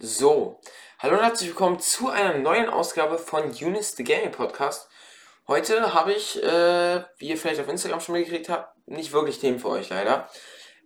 So, hallo und herzlich willkommen zu einer neuen Ausgabe von Unis the Gaming Podcast. Heute habe ich, äh, wie ihr vielleicht auf Instagram schon mitgekriegt habt, nicht wirklich Themen für euch leider.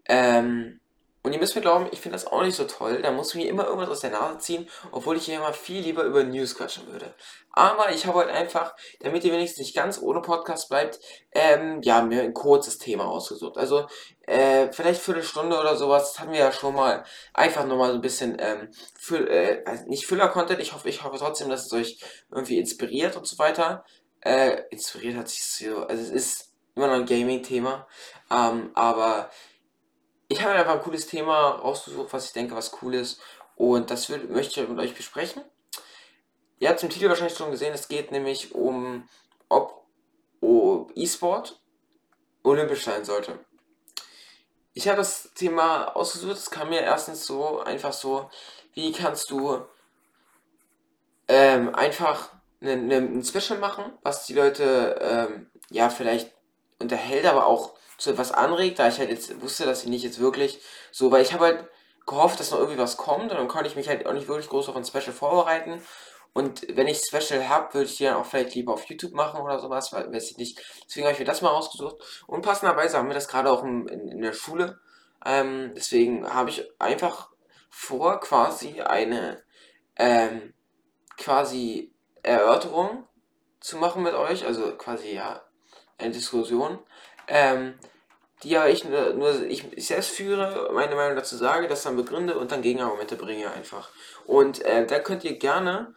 Ähm, und ihr müsst mir glauben, ich finde das auch nicht so toll. Da muss ich mir immer irgendwas aus der Nase ziehen, obwohl ich hier immer viel lieber über News quatschen würde. Aber ich habe heute einfach, damit ihr wenigstens nicht ganz ohne Podcast bleibt, ähm, ja, mir ein kurzes Thema ausgesucht. Also, äh, vielleicht Viertelstunde oder sowas, das hatten wir ja schon mal. Einfach nochmal so ein bisschen, ähm, für, äh, also nicht Füller-Content. Ich hoffe, ich hoffe trotzdem, dass es euch irgendwie inspiriert und so weiter. Äh, inspiriert hat sich so, also es ist immer noch ein Gaming-Thema. Ähm, aber ich habe einfach ein cooles Thema rausgesucht, was ich denke, was cool ist. Und das will, möchte ich mit euch besprechen. Ihr habt es im Titel wahrscheinlich schon gesehen, es geht nämlich um, ob E-Sport olympisch sein sollte. Ich habe das Thema ausgesucht, es kam mir erstens so, einfach so, wie kannst du ähm, einfach ein, ein Special machen, was die Leute ähm, ja vielleicht unterhält, aber auch zu etwas anregt, da ich halt jetzt wusste, dass ich nicht jetzt wirklich so, weil ich habe halt gehofft, dass noch irgendwie was kommt und dann konnte ich mich halt auch nicht wirklich groß auf ein Special vorbereiten. Und wenn ich Special habe, würde ich die dann auch vielleicht lieber auf YouTube machen oder sowas, weil weiß ich nicht. Deswegen habe ich mir das mal ausgesucht. Und passenderweise haben wir das gerade auch in, in, in der Schule. Ähm, deswegen habe ich einfach vor, quasi eine ähm, quasi Erörterung zu machen mit euch, also quasi ja eine Diskussion, ähm, die ja ich nur, nur ich, ich, selbst führe, meine Meinung dazu sage, das dann begründe und dann Gegenargumente bringe einfach. Und äh, da könnt ihr gerne,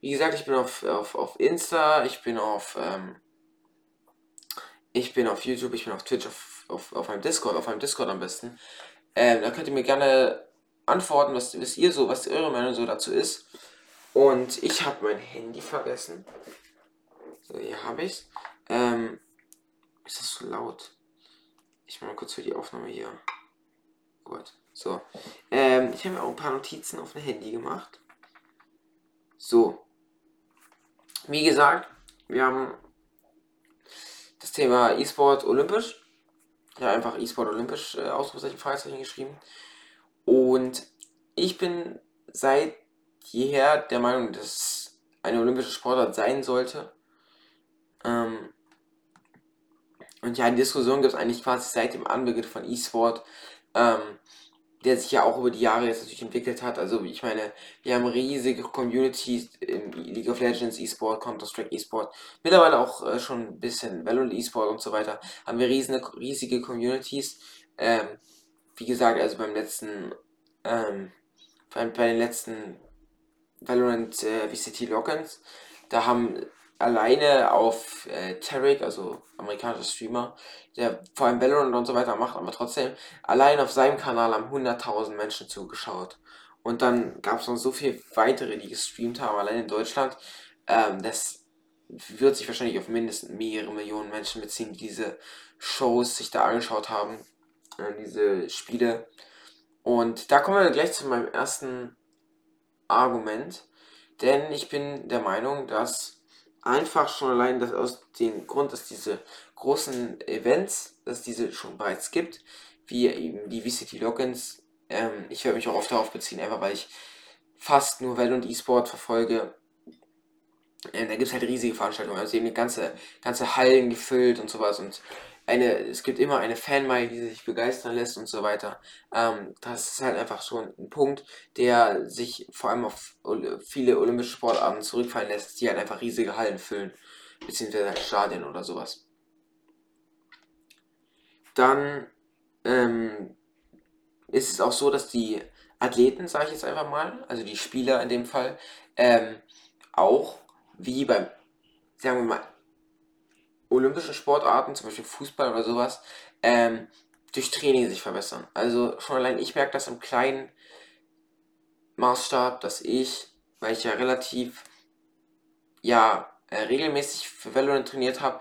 wie gesagt, ich bin auf, auf, auf Insta, ich bin auf ähm, ich bin auf YouTube, ich bin auf Twitch, auf, auf, auf einem Discord, auf einem Discord am besten. Ähm, da könnt ihr mir gerne antworten, was wisst ihr so, was eure Meinung so dazu ist. Und ich habe mein Handy vergessen. So, hier habe ich's. Ähm, so laut? Ich mache mal kurz für die Aufnahme hier. Gut. So. Ähm, ich habe mir auch ein paar Notizen auf dem Handy gemacht. So. Wie gesagt, wir haben das Thema E-Sport olympisch. Ja, einfach E-Sport olympisch äh, Ausrufezeichen Fragezeichen geschrieben. Und ich bin seit jeher der Meinung, dass eine olympische Sportart sein sollte. Ähm, und ja, die Diskussion gibt es eigentlich quasi seit dem Anbeginn von E-Sport, ähm, der sich ja auch über die Jahre jetzt natürlich entwickelt hat. Also ich meine, wir haben riesige Communities im League of Legends E-Sport, Counter-Strike E-Sport, mittlerweile auch äh, schon ein bisschen Valorant E-Sport und so weiter, haben wir riesige, riesige Communities. Ähm, wie gesagt, also beim letzten, ähm, bei, bei den letzten Valorant äh, VCT Logins. Da haben alleine auf äh, Tarek, also amerikanischer Streamer, der vor allem Valorant und so weiter macht, aber trotzdem, allein auf seinem Kanal haben 100.000 Menschen zugeschaut. Und dann gab es noch so viele weitere, die gestreamt haben, allein in Deutschland. Ähm, das wird sich wahrscheinlich auf mindestens mehrere Millionen Menschen beziehen, die diese Shows sich da angeschaut haben, äh, diese Spiele. Und da kommen wir gleich zu meinem ersten Argument, denn ich bin der Meinung, dass einfach schon allein das aus dem Grund, dass diese großen Events, dass diese schon bereits gibt, wie eben die VCT Logins, ähm, ich werde mich auch oft darauf beziehen, einfach weil ich fast nur Well und E-Sport verfolge. Ähm, da gibt es halt riesige Veranstaltungen, also eben ganze, ganze Hallen gefüllt und sowas und eine, es gibt immer eine Fanmeile, die sich begeistern lässt und so weiter. Ähm, das ist halt einfach so ein Punkt, der sich vor allem auf viele olympische Sportarten zurückfallen lässt, die halt einfach riesige Hallen füllen, beziehungsweise halt Stadien oder sowas. Dann ähm, ist es auch so, dass die Athleten, sage ich jetzt einfach mal, also die Spieler in dem Fall, ähm, auch wie beim, sagen wir mal, olympischen Sportarten, zum Beispiel Fußball oder sowas, ähm, durch Training sich verbessern. Also schon allein ich merke das im kleinen Maßstab, dass ich, weil ich ja relativ, ja, äh, regelmäßig für Valorant trainiert habe,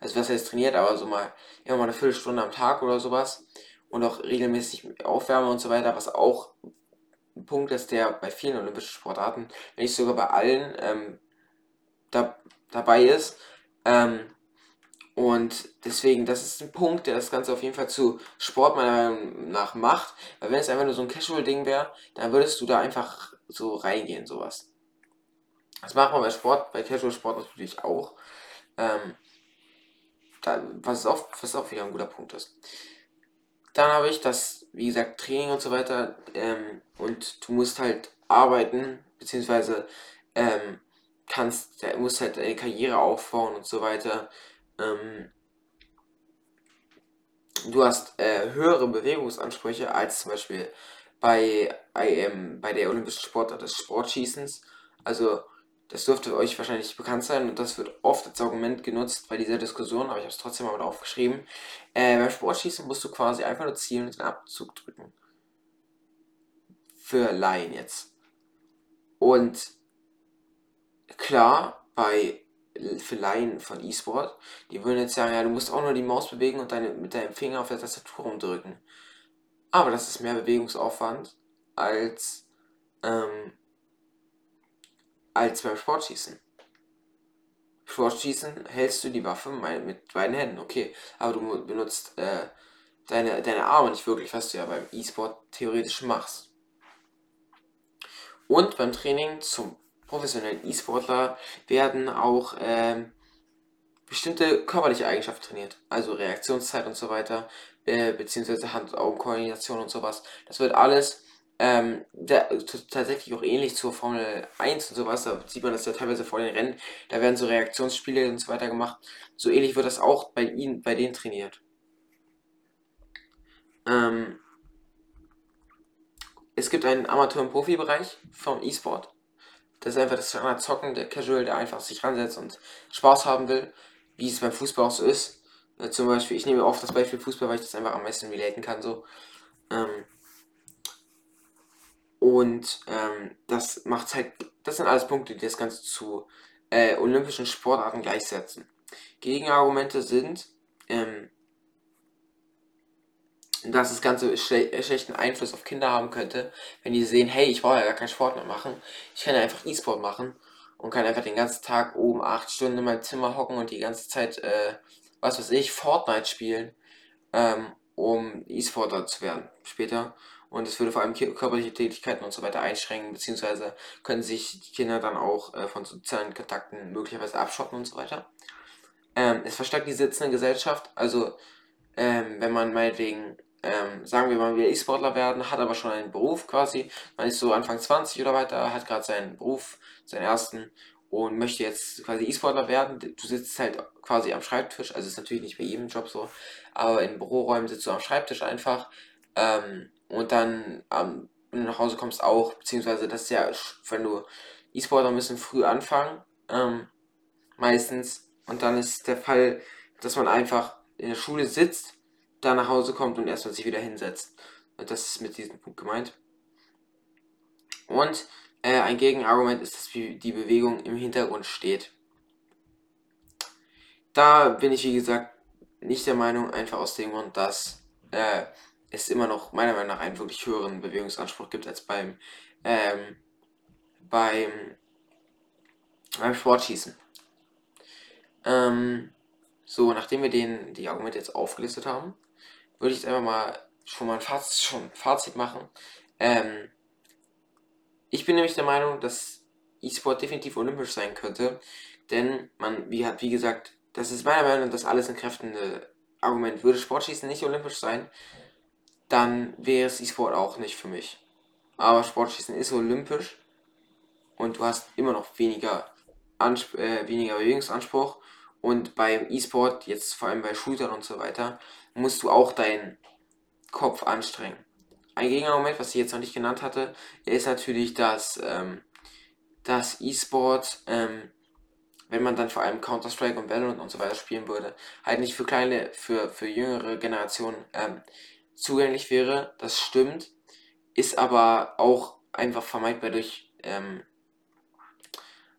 also was heißt trainiert, aber so mal immer mal eine Viertelstunde am Tag oder sowas und auch regelmäßig Aufwärme und so weiter, was auch ein Punkt ist, der bei vielen olympischen Sportarten, wenn nicht sogar bei allen ähm, da, dabei ist. Ähm, Und deswegen, das ist ein Punkt, der das Ganze auf jeden Fall zu Sport meiner Meinung nach macht. Weil wenn es einfach nur so ein Casual-Ding wäre, dann würdest du da einfach so reingehen, sowas. Das macht man bei Sport, bei Casual-Sport natürlich auch. Ähm, da, was, auch, was auch wieder ein guter Punkt ist. Dann habe ich das, wie gesagt, Training und so weiter. Ähm, und du musst halt arbeiten, beziehungsweise ähm, kannst, musst halt deine Karriere aufbauen und so weiter. Ähm, du hast äh, höhere Bewegungsansprüche als zum Beispiel bei, ähm, bei der olympischen Sportart des Sportschießens. Also das dürfte euch wahrscheinlich bekannt sein und das wird oft als Argument genutzt bei dieser Diskussion, aber ich habe es trotzdem mal aufgeschrieben. Äh, beim Sportschießen musst du quasi einfach nur zielen und den Abzug drücken. Für Laien jetzt. Und klar, bei für Laien von E-Sport, die würden jetzt sagen, ja, du musst auch nur die Maus bewegen und deine, mit deinem Finger auf der Tastatur rumdrücken. Aber das ist mehr Bewegungsaufwand als ähm, als beim Sportschießen. Sportschießen hältst du die Waffe mit beiden Händen, okay. Aber du benutzt äh, deine, deine Arme nicht wirklich, was du ja beim E-Sport theoretisch machst. Und beim Training zum professionellen E-Sportler werden auch äh, bestimmte körperliche Eigenschaften trainiert. Also Reaktionszeit und so weiter, äh, beziehungsweise Hand-Augen-Koordination und sowas. Das wird alles ähm, der, tatsächlich auch ähnlich zur Formel 1 und sowas, da sieht man das ja teilweise vor den Rennen, da werden so Reaktionsspiele und so weiter gemacht. So ähnlich wird das auch bei ihnen, bei denen trainiert. Ähm, es gibt einen Amateur- und Profibereich vom E-Sport. Das ist einfach das Zocken, der Casual, der einfach sich ransetzt und Spaß haben will, wie es beim Fußball auch so ist. Äh, zum Beispiel, ich nehme oft das Beispiel Fußball, weil ich das einfach am meisten relaten kann. So. Ähm, und ähm, das macht halt, das sind alles Punkte, die das Ganze zu äh, olympischen Sportarten gleichsetzen. Gegenargumente sind, ähm, dass das Ganze schle äh, schlechten Einfluss auf Kinder haben könnte, wenn die sehen, hey, ich brauche ja gar keinen Sport mehr machen, ich kann ja einfach E-Sport machen und kann einfach den ganzen Tag oben acht Stunden in meinem Zimmer hocken und die ganze Zeit, äh, was weiß ich, Fortnite spielen, ähm, um E-Sportler zu werden später. Und es würde vor allem körperliche Tätigkeiten und so weiter einschränken, beziehungsweise können sich die Kinder dann auch äh, von sozialen Kontakten möglicherweise abschotten und so weiter. Ähm, es verstärkt die sitzende Gesellschaft, also ähm, wenn man meinetwegen, ähm, sagen wir mal, will E-Sportler werden, hat aber schon einen Beruf quasi, man ist so Anfang 20 oder weiter, hat gerade seinen Beruf, seinen ersten und möchte jetzt quasi E-Sportler werden, du sitzt halt quasi am Schreibtisch, also ist natürlich nicht bei jedem Job so, aber in Büroräumen sitzt du am Schreibtisch einfach. Ähm, und dann, ähm, nach Hause kommst, auch, beziehungsweise das ist ja, wenn du E-Sportler bisschen früh anfangen, ähm, meistens. Und dann ist der Fall, dass man einfach in der Schule sitzt, da nach Hause kommt und erstmal sich wieder hinsetzt. Das ist mit diesem Punkt gemeint. Und äh, ein Gegenargument ist, dass die Bewegung im Hintergrund steht. Da bin ich, wie gesagt, nicht der Meinung, einfach aus dem Grund, dass äh, es immer noch meiner Meinung nach einen wirklich höheren Bewegungsanspruch gibt als beim, ähm, beim, beim Sportschießen. Ähm, so, nachdem wir den, die Argumente jetzt aufgelistet haben, würde ich jetzt einfach mal schon mal ein Fazit, schon Fazit machen. Ähm, ich bin nämlich der Meinung, dass E-Sport definitiv olympisch sein könnte, denn man, wie hat wie gesagt, das ist meiner Meinung nach das alles entkräftende Argument. Würde Sportschießen nicht olympisch sein, dann wäre es E-Sport auch nicht für mich. Aber Sportschießen ist olympisch und du hast immer noch weniger, Ansp äh, weniger Bewegungsanspruch. Und beim E-Sport, jetzt vor allem bei Shootern und so weiter, musst du auch deinen Kopf anstrengen. Ein Gegenargument, was ich jetzt noch nicht genannt hatte, ist natürlich, dass ähm, das E-Sport, ähm, wenn man dann vor allem Counter-Strike und Valorant und so weiter spielen würde, halt nicht für kleine, für, für jüngere Generationen ähm, zugänglich wäre, das stimmt, ist aber auch einfach vermeidbar durch ähm,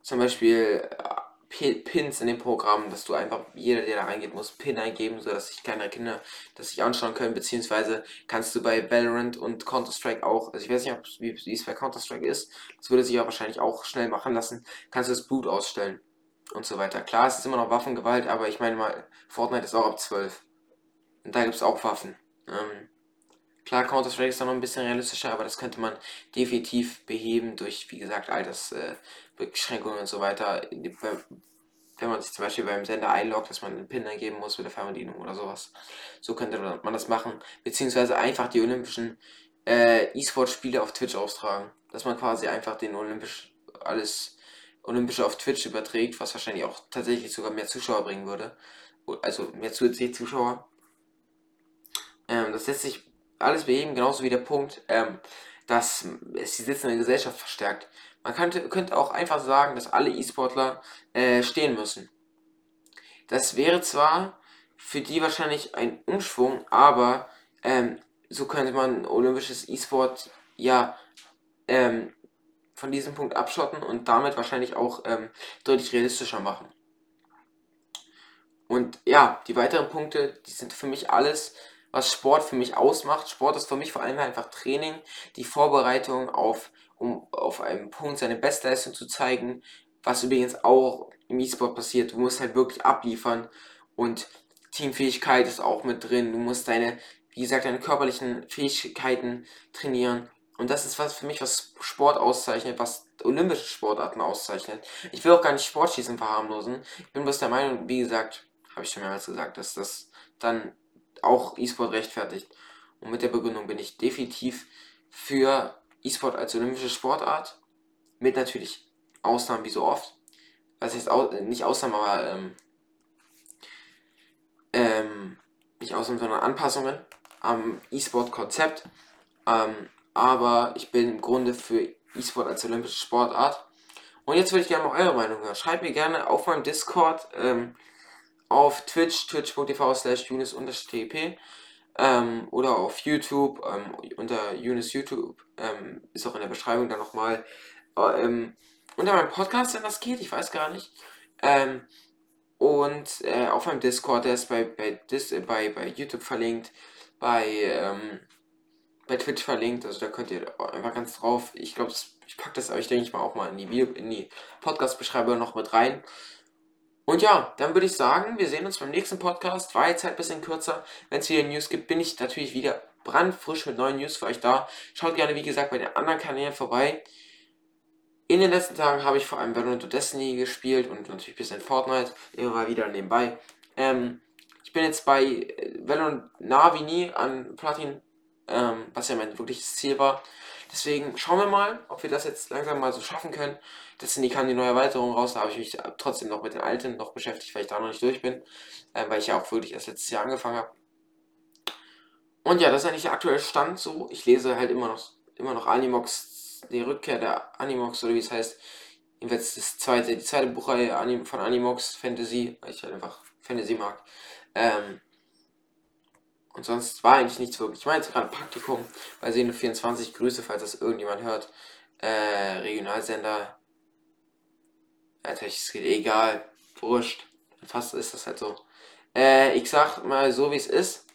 zum Beispiel äh, Pins in dem Programm, dass du einfach, jeder, der da reingeht, muss Pin eingeben, sodass sich kleinere Kinder das sich anschauen können, beziehungsweise kannst du bei Valorant und Counter-Strike auch, also ich weiß nicht, wie, es bei Counter-Strike ist, das würde sich ja wahrscheinlich auch schnell machen lassen, kannst du das Blut ausstellen. und so weiter. Klar, es ist immer noch Waffengewalt, aber ich meine mal, Fortnite ist auch ab 12. Und da gibt es auch Waffen. Ähm, klar, Counter-Strike ist da noch ein bisschen realistischer, aber das könnte man definitiv beheben durch, wie gesagt, Altersbeschränkungen äh, und so weiter. Wenn man sich zum Beispiel beim Sender einloggt, dass man einen PIN eingeben muss mit der Fernbedienung oder sowas. So könnte man das machen. Beziehungsweise einfach die olympischen äh, E-Sport-Spiele auf Twitch austragen. Dass man quasi einfach den olympisch alles Olympische auf Twitch überträgt, was wahrscheinlich auch tatsächlich sogar mehr Zuschauer bringen würde. Also mehr zusätzliche Zuschauer. Ähm, das lässt sich alles beheben, genauso wie der Punkt, ähm, dass es die sitzende Gesellschaft verstärkt. Man könnte, könnte auch einfach sagen, dass alle E-Sportler äh, stehen müssen. Das wäre zwar für die wahrscheinlich ein Umschwung, aber ähm, so könnte man olympisches E-Sport ja ähm, von diesem Punkt abschotten und damit wahrscheinlich auch ähm, deutlich realistischer machen. Und ja, die weiteren Punkte, die sind für mich alles, was Sport für mich ausmacht. Sport ist für mich vor allem einfach Training, die Vorbereitung auf, um auf einem Punkt seine Bestleistung zu zeigen, was übrigens auch im E-Sport passiert. Du musst halt wirklich abliefern und Teamfähigkeit ist auch mit drin. Du musst deine, wie gesagt, deine körperlichen Fähigkeiten trainieren. Und das ist was für mich, was Sport auszeichnet, was olympische Sportarten auszeichnet. Ich will auch gar nicht Sportschießen verharmlosen. Ich bin bloß der Meinung, wie gesagt, habe ich schon mehrmals gesagt, dass das dann auch E-Sport rechtfertigt. Und mit der Begründung bin ich definitiv für E-Sport als olympische Sportart. Mit natürlich Ausnahmen wie so oft. Was heißt au nicht Ausnahmen, aber ähm, ähm, nicht Ausnahmen, sondern Anpassungen am E-Sport-Konzept. Ähm, aber ich bin im Grunde für E-Sport als olympische Sportart. Und jetzt würde ich gerne mal eure Meinung hören. Schreibt mir gerne auf meinem Discord, ähm, auf Twitch, twitch.tv slash unis-tp ähm, oder auf YouTube ähm, unter Unis YouTube, ähm, ist auch in der Beschreibung dann nochmal äh, ähm, unter meinem Podcast, wenn das geht, ich weiß gar nicht. Ähm, und äh, auf meinem Discord, der ist bei, bei, Dis, äh, bei, bei YouTube verlinkt, bei ähm, bei Twitch verlinkt, also da könnt ihr einfach ganz drauf. Ich glaube, ich packe das euch, denke ich mal, auch mal in die, in die Podcast-Beschreibung noch mit rein. Und ja, dann würde ich sagen, wir sehen uns beim nächsten Podcast. War jetzt halt ein bisschen kürzer. Wenn es wieder News gibt, bin ich natürlich wieder brandfrisch mit neuen News für euch da. Schaut gerne, wie gesagt, bei den anderen Kanälen vorbei. In den letzten Tagen habe ich vor allem Valorant und Destiny gespielt und natürlich ein bisschen Fortnite. Immer mal wieder nebenbei. Ähm, ich bin jetzt bei äh, Valorant wie nie an Platin ähm, was ja mein wirkliches Ziel war. Deswegen schauen wir mal, ob wir das jetzt langsam mal so schaffen können. Destiny kam die neue Erweiterung raus, da habe ich mich trotzdem noch mit den alten noch beschäftigt, weil ich da noch nicht durch bin, äh, weil ich ja auch wirklich erst letztes Jahr angefangen habe. Und ja, das ist eigentlich der aktuelle Stand so. Ich lese halt immer noch, immer noch Animox, die Rückkehr der Animox oder wie es heißt. Jedenfalls das zweite, die zweite Buchreihe von Animox Fantasy, weil ich halt einfach Fantasy mag. Ähm, und sonst war eigentlich nichts wirklich. Ich meine jetzt gerade Praktikum bei Sene 24. Grüße, falls das irgendjemand hört. Äh, Regionalsender. Natürlich, es geht egal. Wurscht. Fast ist das halt so. Äh, ich sag mal so wie es ist.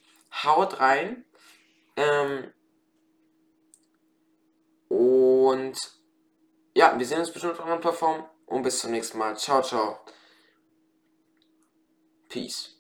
Haut rein. Ähm, und ja, wir sehen uns bestimmt auf anderen Plattformen. Und bis zum nächsten Mal. Ciao, ciao. Peace.